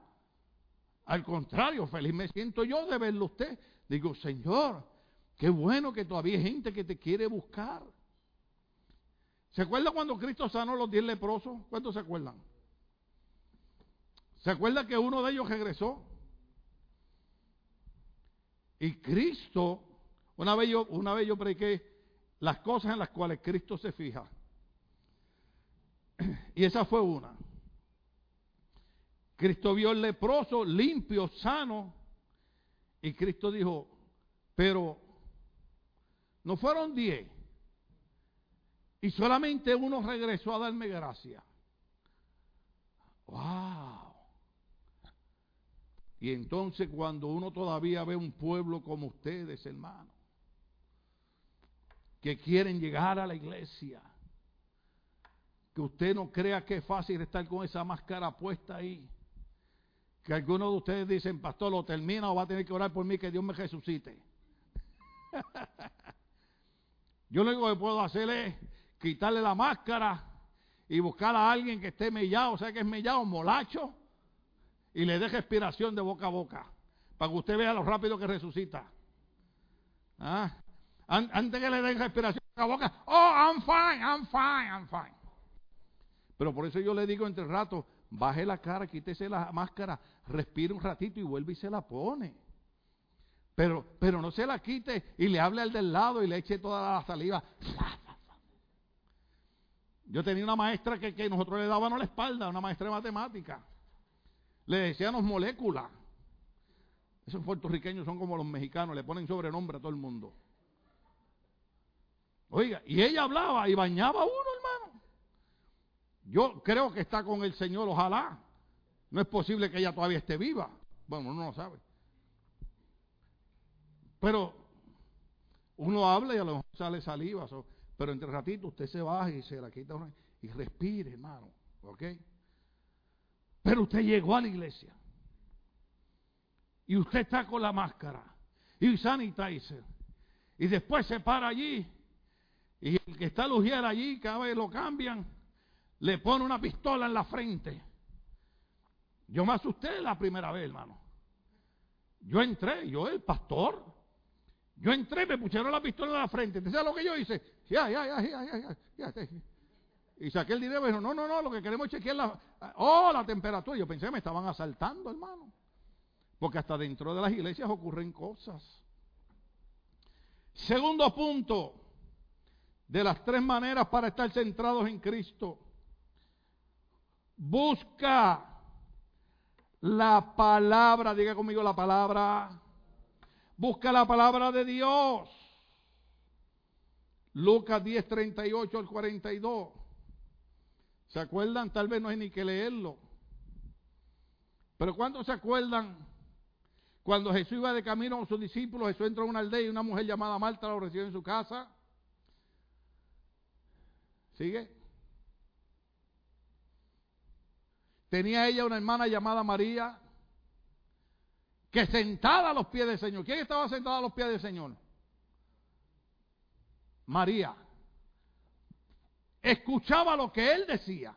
Al contrario, feliz me siento yo de verlo usted. Digo, Señor, Qué bueno que todavía hay gente que te quiere buscar. ¿Se acuerda cuando Cristo sanó los diez leprosos? ¿Cuántos se acuerdan? ¿Se acuerda que uno de ellos regresó? Y Cristo, una vez yo, una vez yo prediqué las cosas en las cuales Cristo se fija. Y esa fue una. Cristo vio el leproso limpio, sano. Y Cristo dijo, pero no fueron diez. Y solamente uno regresó a darme gracia. ¡Wow! Y entonces cuando uno todavía ve un pueblo como ustedes, hermano, que quieren llegar a la iglesia, que usted no crea que es fácil estar con esa máscara puesta ahí. Que algunos de ustedes dicen, pastor, lo termina o va a tener que orar por mí que Dios me resucite. Yo lo único que puedo hacer es quitarle la máscara y buscar a alguien que esté mellado, o sea que es mellado, molacho, y le deje expiración de boca a boca, para que usted vea lo rápido que resucita. ¿Ah? Antes que le den respiración de boca a boca, oh, I'm fine, I'm fine, I'm fine. Pero por eso yo le digo entre rato, baje la cara, quítese la máscara, respire un ratito y vuelve y se la pone. Pero, pero no se la quite y le hable al del lado y le eche toda la saliva. Yo tenía una maestra que, que nosotros le dábamos la espalda, una maestra de matemática. Le decíamos molécula. Esos puertorriqueños son como los mexicanos, le ponen sobrenombre a todo el mundo. Oiga, y ella hablaba y bañaba a uno, hermano. Yo creo que está con el Señor, ojalá. No es posible que ella todavía esté viva. Bueno, uno no lo sabe. Pero uno habla y a lo mejor sale saliva. pero entre ratito usted se baja y se la quita y respire, hermano. ¿Ok? Pero usted llegó a la iglesia. Y usted está con la máscara. Y sanitizer. Y después se para allí. Y el que está lujier allí, cada vez lo cambian. Le pone una pistola en la frente. Yo me asusté la primera vez, hermano. Yo entré, yo el pastor. Yo entré, me pusieron la pistola en la frente. ¿Te sabes lo que yo hice? Y saqué el dinero y dijo, no, no, no, lo que queremos es chequear la, oh, la temperatura. Yo pensé que me estaban asaltando, hermano. Porque hasta dentro de las iglesias ocurren cosas. Segundo punto, de las tres maneras para estar centrados en Cristo. Busca La palabra, diga conmigo la palabra. Busca la palabra de Dios. Lucas 10, 38 al 42. ¿Se acuerdan? Tal vez no hay ni que leerlo. Pero ¿cuándo se acuerdan? Cuando Jesús iba de camino con sus discípulos, Jesús entró a una aldea y una mujer llamada Marta lo recibió en su casa. ¿Sigue? Tenía ella una hermana llamada María, que sentada a los pies del Señor. ¿Quién estaba sentada a los pies del Señor? María. Escuchaba lo que él decía.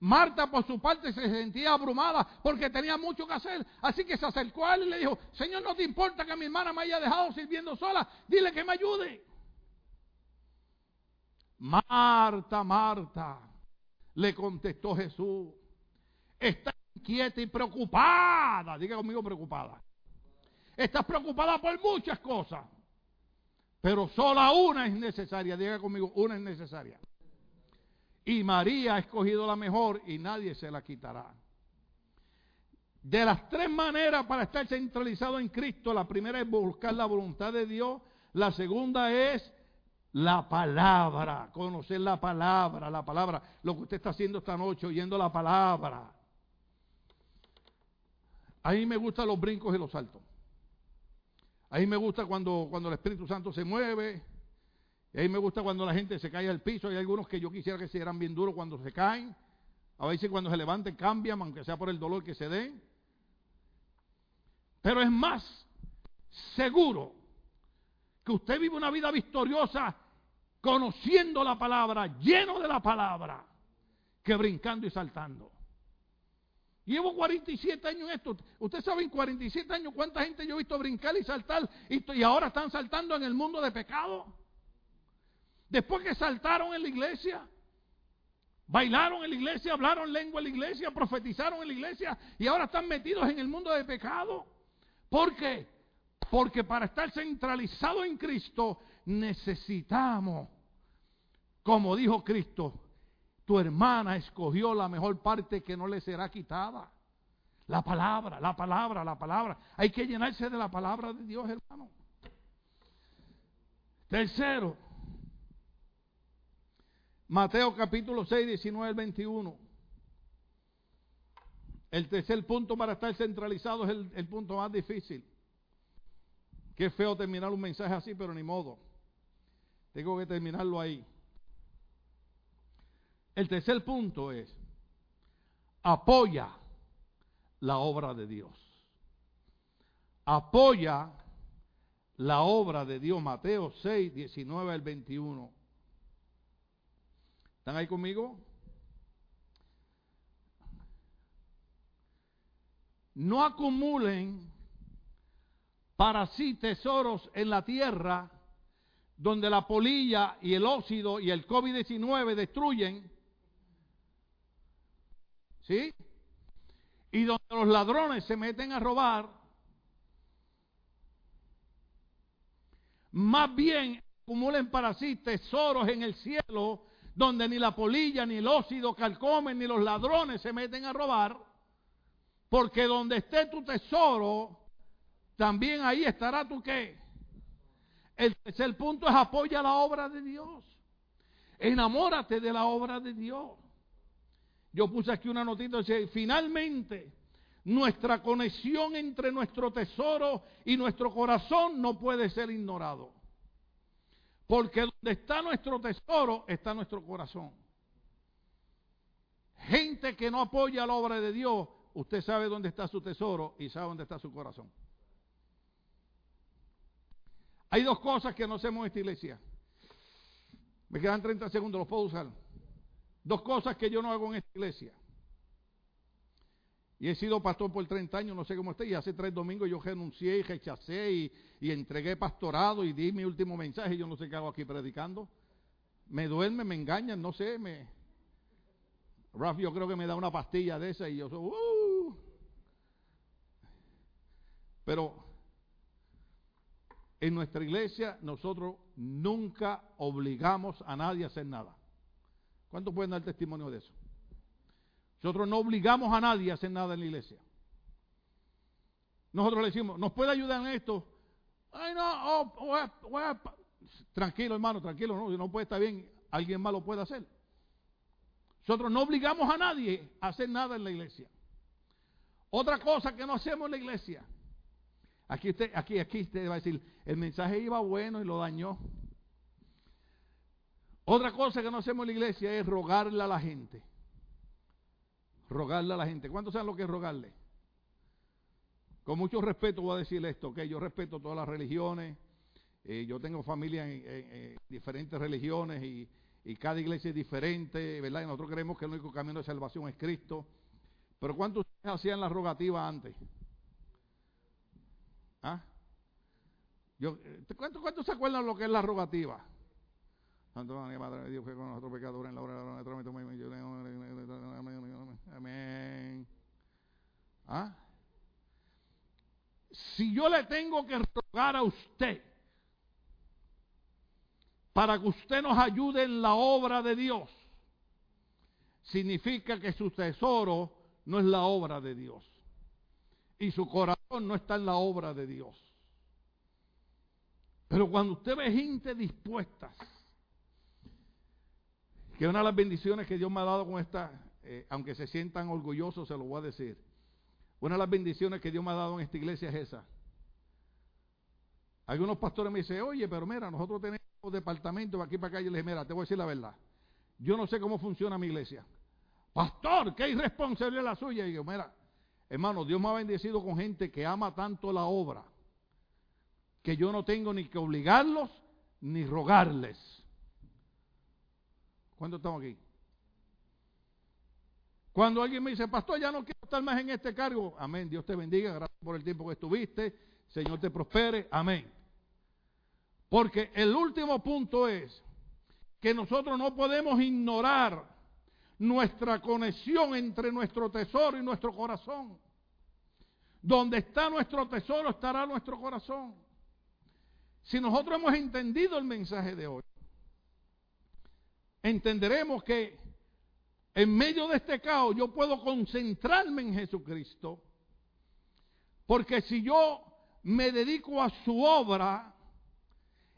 Marta, por su parte, se sentía abrumada porque tenía mucho que hacer. Así que se acercó a él y le dijo, Señor, no te importa que mi hermana me haya dejado sirviendo sola. Dile que me ayude. Marta, Marta, le contestó Jesús. Está inquieta y preocupada. Diga conmigo preocupada. Estás preocupada por muchas cosas. Pero sola una es necesaria. Diga conmigo, una es necesaria. Y María ha escogido la mejor y nadie se la quitará. De las tres maneras para estar centralizado en Cristo, la primera es buscar la voluntad de Dios, la segunda es la palabra, conocer la palabra, la palabra, lo que usted está haciendo esta noche, oyendo la palabra. A mí me gustan los brincos y los saltos. A mí me gusta cuando, cuando el Espíritu Santo se mueve, ahí me gusta cuando la gente se cae al piso. Hay algunos que yo quisiera que se dieran bien duros cuando se caen. A veces cuando se levanten cambian, aunque sea por el dolor que se den. Pero es más seguro que usted vive una vida victoriosa conociendo la palabra, lleno de la palabra, que brincando y saltando. Llevo 47 años en esto. Usted sabe en 47 años cuánta gente yo he visto brincar y saltar y, y ahora están saltando en el mundo de pecado. Después que saltaron en la iglesia, bailaron en la iglesia, hablaron lengua en la iglesia, profetizaron en la iglesia y ahora están metidos en el mundo de pecado. ¿Por qué? Porque para estar centralizado en Cristo necesitamos, como dijo Cristo, tu hermana escogió la mejor parte que no le será quitada. La palabra, la palabra, la palabra. Hay que llenarse de la palabra de Dios, hermano. Tercero, Mateo capítulo 6, 19 al 21. El tercer punto para estar centralizado es el, punto más difícil. Qué feo terminar un mensaje así, pero ni modo. Tengo que terminarlo ahí. El tercer punto es, apoya la obra de Dios. Apoya la obra de Dios. Mateo 6, 19 al 21. ¿Están ahí conmigo? No acumulen para sí tesoros en la tierra donde la polilla y el óxido y el COVID-19 destruyen. ¿Sí? Y donde los ladrones se meten a robar. Más bien acumulen para sí tesoros en el cielo donde ni la polilla, ni el óxido calcomen, ni los ladrones se meten a robar, porque donde esté tu tesoro, también ahí estará tu qué. El tercer punto es apoya la obra de Dios. Enamórate de la obra de Dios. Yo puse aquí una notita, dice, finalmente nuestra conexión entre nuestro tesoro y nuestro corazón no puede ser ignorado. Porque donde está nuestro tesoro está nuestro corazón. Gente que no apoya la obra de Dios, usted sabe dónde está su tesoro y sabe dónde está su corazón. Hay dos cosas que no hacemos en esta iglesia. Me quedan 30 segundos, los puedo usar. Dos cosas que yo no hago en esta iglesia. Y he sido pastor por 30 años, no sé cómo está, y hace tres domingos yo renuncié y rechacé y, y entregué pastorado y di mi último mensaje. Yo no sé qué hago aquí predicando. Me duerme, me engañan, no sé. Me... Raf, yo creo que me da una pastilla de esa y yo soy. Uh". Pero en nuestra iglesia nosotros nunca obligamos a nadie a hacer nada. ¿Cuántos pueden dar testimonio de eso? Nosotros no obligamos a nadie a hacer nada en la iglesia. Nosotros le decimos, ¿nos puede ayudar en esto? Ay, no, oh, oh, oh, tranquilo hermano, tranquilo, no, no puede estar bien, alguien más lo puede hacer. Nosotros no obligamos a nadie a hacer nada en la iglesia. Otra cosa que no hacemos en la iglesia. Aquí usted, aquí, aquí usted va a decir, el mensaje iba bueno y lo dañó. Otra cosa que no hacemos en la iglesia es rogarle a la gente. Rogarle a la gente. ¿Cuántos saben lo que es rogarle? Con mucho respeto voy a decirle esto, que yo respeto todas las religiones. Eh, yo tengo familia en, diferentes religiones y, cada iglesia es diferente, ¿verdad? Y nosotros creemos que el único camino de salvación es Cristo. Pero ¿cuántos hacían la rogativa antes? ¿Ah? Yo, eh, ¿cuántos, ¿Cuántos se acuerdan lo que es la rogativa? Santo Madre de Dios, que con nosotros pecadores en la de la Amén. Si yo le tengo que rogar a usted para que usted nos ayude en la obra de Dios, significa que su tesoro no es la obra de Dios. Y su corazón no está en la obra de Dios. Pero cuando usted ve gente dispuesta que una de las bendiciones que Dios me ha dado con esta, eh, aunque se sientan orgullosos, se lo voy a decir. Una de las bendiciones que Dios me ha dado en esta iglesia es esa. Algunos pastores me dicen, oye, pero mira, nosotros tenemos departamentos aquí para acá. Y les dije, mira, te voy a decir la verdad. Yo no sé cómo funciona mi iglesia. Pastor, qué irresponsable la suya. Y yo, mira, hermano, Dios me ha bendecido con gente que ama tanto la obra que yo no tengo ni que obligarlos ni rogarles. ¿Cuántos estamos aquí? Cuando alguien me dice, pastor, ya no quiero estar más en este cargo, amén, Dios te bendiga, gracias por el tiempo que estuviste, Señor te prospere, amén. Porque el último punto es que nosotros no podemos ignorar nuestra conexión entre nuestro tesoro y nuestro corazón. Donde está nuestro tesoro estará nuestro corazón. Si nosotros hemos entendido el mensaje de hoy, entenderemos que en medio de este caos yo puedo concentrarme en Jesucristo, porque si yo me dedico a su obra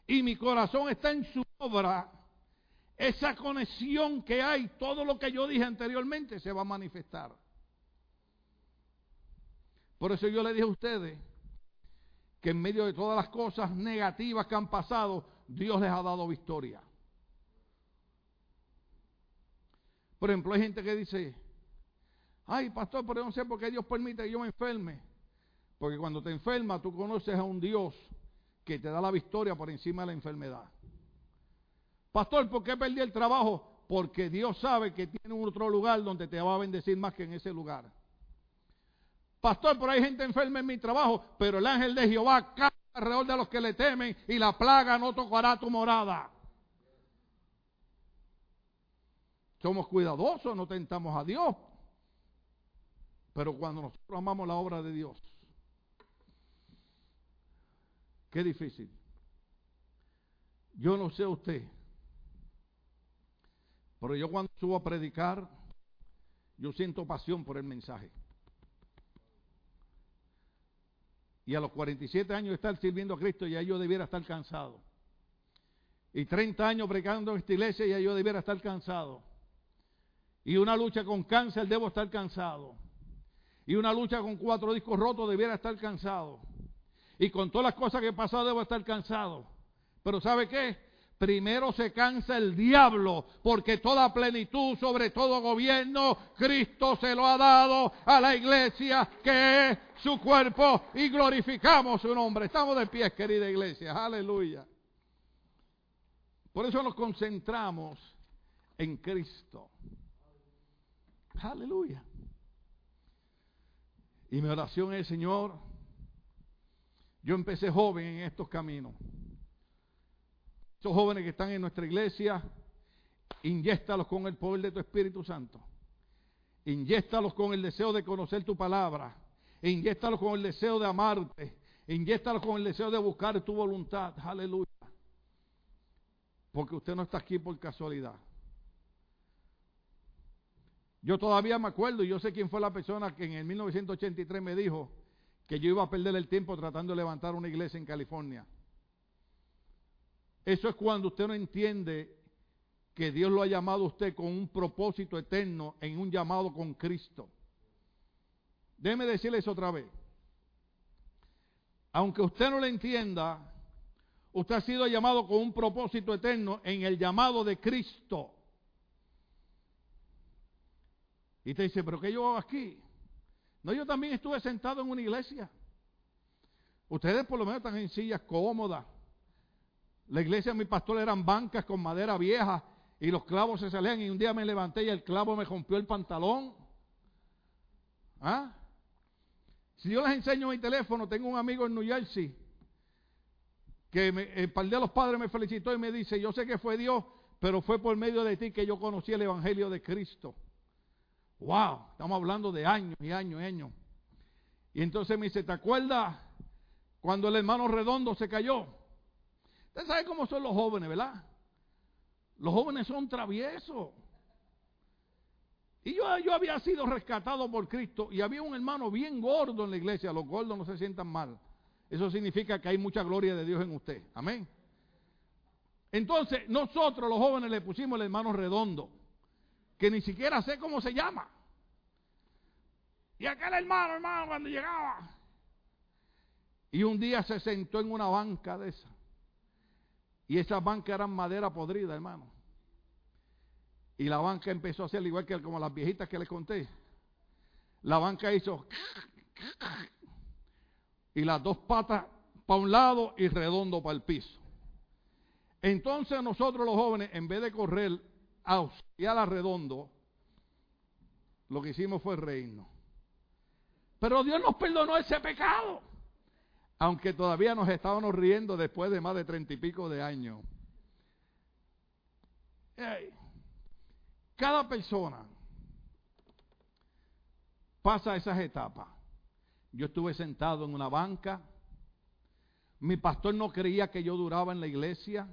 y mi corazón está en su obra, esa conexión que hay, todo lo que yo dije anteriormente se va a manifestar. Por eso yo le dije a ustedes que en medio de todas las cosas negativas que han pasado, Dios les ha dado victoria. Por ejemplo, hay gente que dice, ay pastor, pero no sé por qué Dios permite que yo me enferme. Porque cuando te enfermas, tú conoces a un Dios que te da la victoria por encima de la enfermedad. Pastor, ¿por qué perdí el trabajo? Porque Dios sabe que tiene otro lugar donde te va a bendecir más que en ese lugar. Pastor, ahí hay gente enferma en mi trabajo, pero el ángel de Jehová cae alrededor de los que le temen y la plaga no tocará tu morada. Somos cuidadosos, no tentamos a Dios. Pero cuando nosotros amamos la obra de Dios, qué difícil. Yo no sé usted, pero yo cuando subo a predicar, yo siento pasión por el mensaje. Y a los 47 años de estar sirviendo a Cristo, ya yo debiera estar cansado. Y 30 años predicando en esta iglesia, ya yo debiera estar cansado. Y una lucha con cáncer, debo estar cansado. Y una lucha con cuatro discos rotos, debiera estar cansado. Y con todas las cosas que he pasado, debo estar cansado. Pero ¿sabe qué? primero se cansa el diablo, porque toda plenitud sobre todo gobierno, Cristo se lo ha dado a la iglesia, que es su cuerpo, y glorificamos su nombre. Estamos de pie, querida iglesia, aleluya. Por eso nos concentramos en Cristo. Aleluya. Y mi oración es, Señor, yo empecé joven en estos caminos. Esos jóvenes que están en nuestra iglesia, inyéstalos con el poder de tu Espíritu Santo. Inyéstalos con el deseo de conocer tu palabra. Inyéstalos con el deseo de amarte. Inyéstalos con el deseo de buscar tu voluntad. Aleluya. Porque usted no está aquí por casualidad. Yo todavía me acuerdo, y yo sé quién fue la persona que en el 1983 me dijo que yo iba a perder el tiempo tratando de levantar una iglesia en California. Eso es cuando usted no entiende que Dios lo ha llamado a usted con un propósito eterno en un llamado con Cristo. Déjeme decirles otra vez. Aunque usted no lo entienda, usted ha sido llamado con un propósito eterno en el llamado de Cristo. Y te dice, pero ¿qué yo hago aquí? No, yo también estuve sentado en una iglesia. Ustedes por lo menos están en sillas cómodas. La iglesia de mi pastor eran bancas con madera vieja y los clavos se salían y un día me levanté y el clavo me rompió el pantalón. ¿Ah? Si yo les enseño mi teléfono, tengo un amigo en New Jersey que me, el de los padres me felicitó y me dice, yo sé que fue Dios, pero fue por medio de ti que yo conocí el Evangelio de Cristo. Wow, estamos hablando de años y años y años. Y entonces me dice, ¿te acuerdas cuando el hermano redondo se cayó? Usted sabe cómo son los jóvenes, ¿verdad? Los jóvenes son traviesos. Y yo, yo había sido rescatado por Cristo y había un hermano bien gordo en la iglesia. Los gordos no se sientan mal. Eso significa que hay mucha gloria de Dios en usted. Amén. Entonces, nosotros los jóvenes le pusimos el hermano redondo que ni siquiera sé cómo se llama. Y aquel hermano, hermano, cuando llegaba. Y un día se sentó en una banca de esa. Y esas bancas eran madera podrida, hermano. Y la banca empezó a hacer igual que como las viejitas que les conté. La banca hizo y las dos patas para un lado y redondo para el piso. Entonces nosotros los jóvenes, en vez de correr auxiliar a Redondo, lo que hicimos fue reírnos. Pero Dios nos perdonó ese pecado. Aunque todavía nos estábamos riendo después de más de treinta y pico de años. Cada persona pasa esas etapas. Yo estuve sentado en una banca. Mi pastor no creía que yo duraba en la iglesia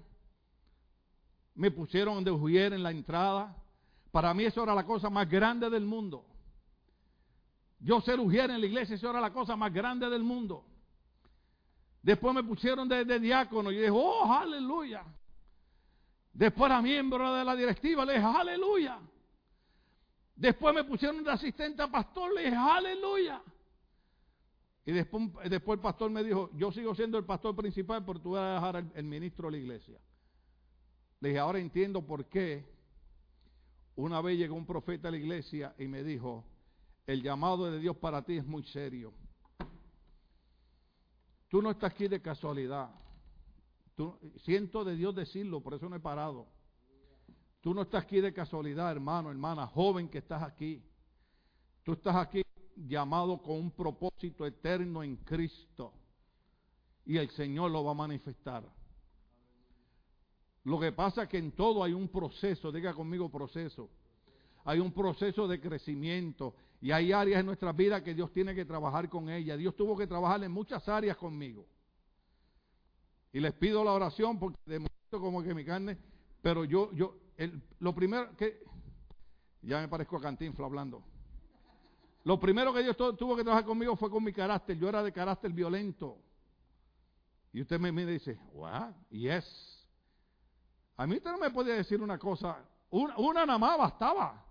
me pusieron de ujier en la entrada. Para mí eso era la cosa más grande del mundo. Yo ser ujier en la iglesia, eso era la cosa más grande del mundo. Después me pusieron de, diácono y dije, oh, aleluya. Después era miembro de la directiva, le dije, aleluya. Después me pusieron de asistente a pastor, le dije, aleluya. Y después, el pastor me dijo, yo sigo siendo el pastor principal, pero tú vas a dejar el ministro de la iglesia. Le dije, ahora entiendo por qué una vez llegó un profeta a la iglesia y me dijo, el llamado de Dios para ti es muy serio. Tú no estás aquí de casualidad. siento de Dios decirlo, por eso no he parado. Tú no estás aquí de casualidad, hermano, hermana, joven que estás aquí. Tú estás aquí llamado con un propósito eterno en Cristo. Y el Señor lo va a manifestar. Lo que pasa es que en todo hay un proceso, diga conmigo proceso. Hay un proceso de crecimiento y hay áreas en nuestra vida que Dios tiene que trabajar con ella. Dios tuvo que trabajar en muchas áreas conmigo. Y les pido la oración porque de momento como que mi carne, pero yo, yo, lo primero que, ya me parezco a Cantinfla hablando. Lo primero que Dios tuvo que trabajar conmigo fue con mi carácter. Yo era de carácter violento. Y usted me y dice, what? Yes. A mí usted no me puede decir una cosa, una, una nada más bastaba.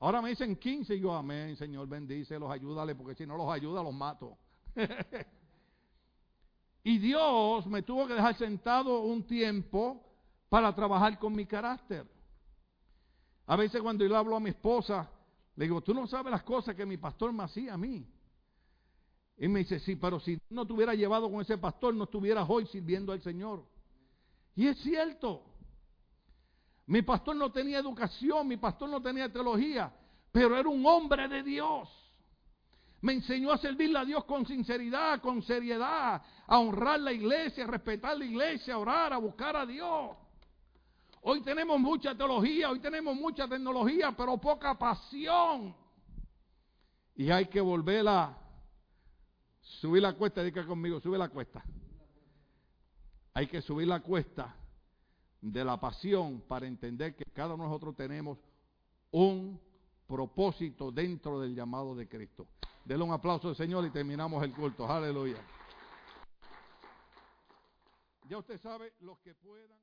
Ahora me dicen 15 y yo, amén, Señor, bendice, los ayúdale, porque si no los ayuda, los mato. y Dios me tuvo que dejar sentado un tiempo para trabajar con mi carácter. A veces cuando yo hablo a mi esposa, le digo, tú no sabes las cosas que mi pastor me hacía a mí. Y me dice, sí, pero si no te hubiera llevado con ese pastor, no estuvieras hoy sirviendo al Señor. Y es cierto. Mi pastor no tenía educación, mi pastor no tenía teología, pero era un hombre de Dios. Me enseñó a servirle a Dios con sinceridad, con seriedad, a honrar la iglesia, a respetar la iglesia, a orar, a buscar a Dios. Hoy tenemos mucha teología, hoy tenemos mucha tecnología, pero poca pasión. Y hay que volverla, subir la cuesta, diga conmigo, sube la cuesta hay que subir la cuesta de la pasión para entender que cada uno de nosotros tenemos un propósito dentro del llamado de Cristo. Dele un aplauso al Señor y terminamos el culto. Aleluya. Ya usted sabe, los que puedan.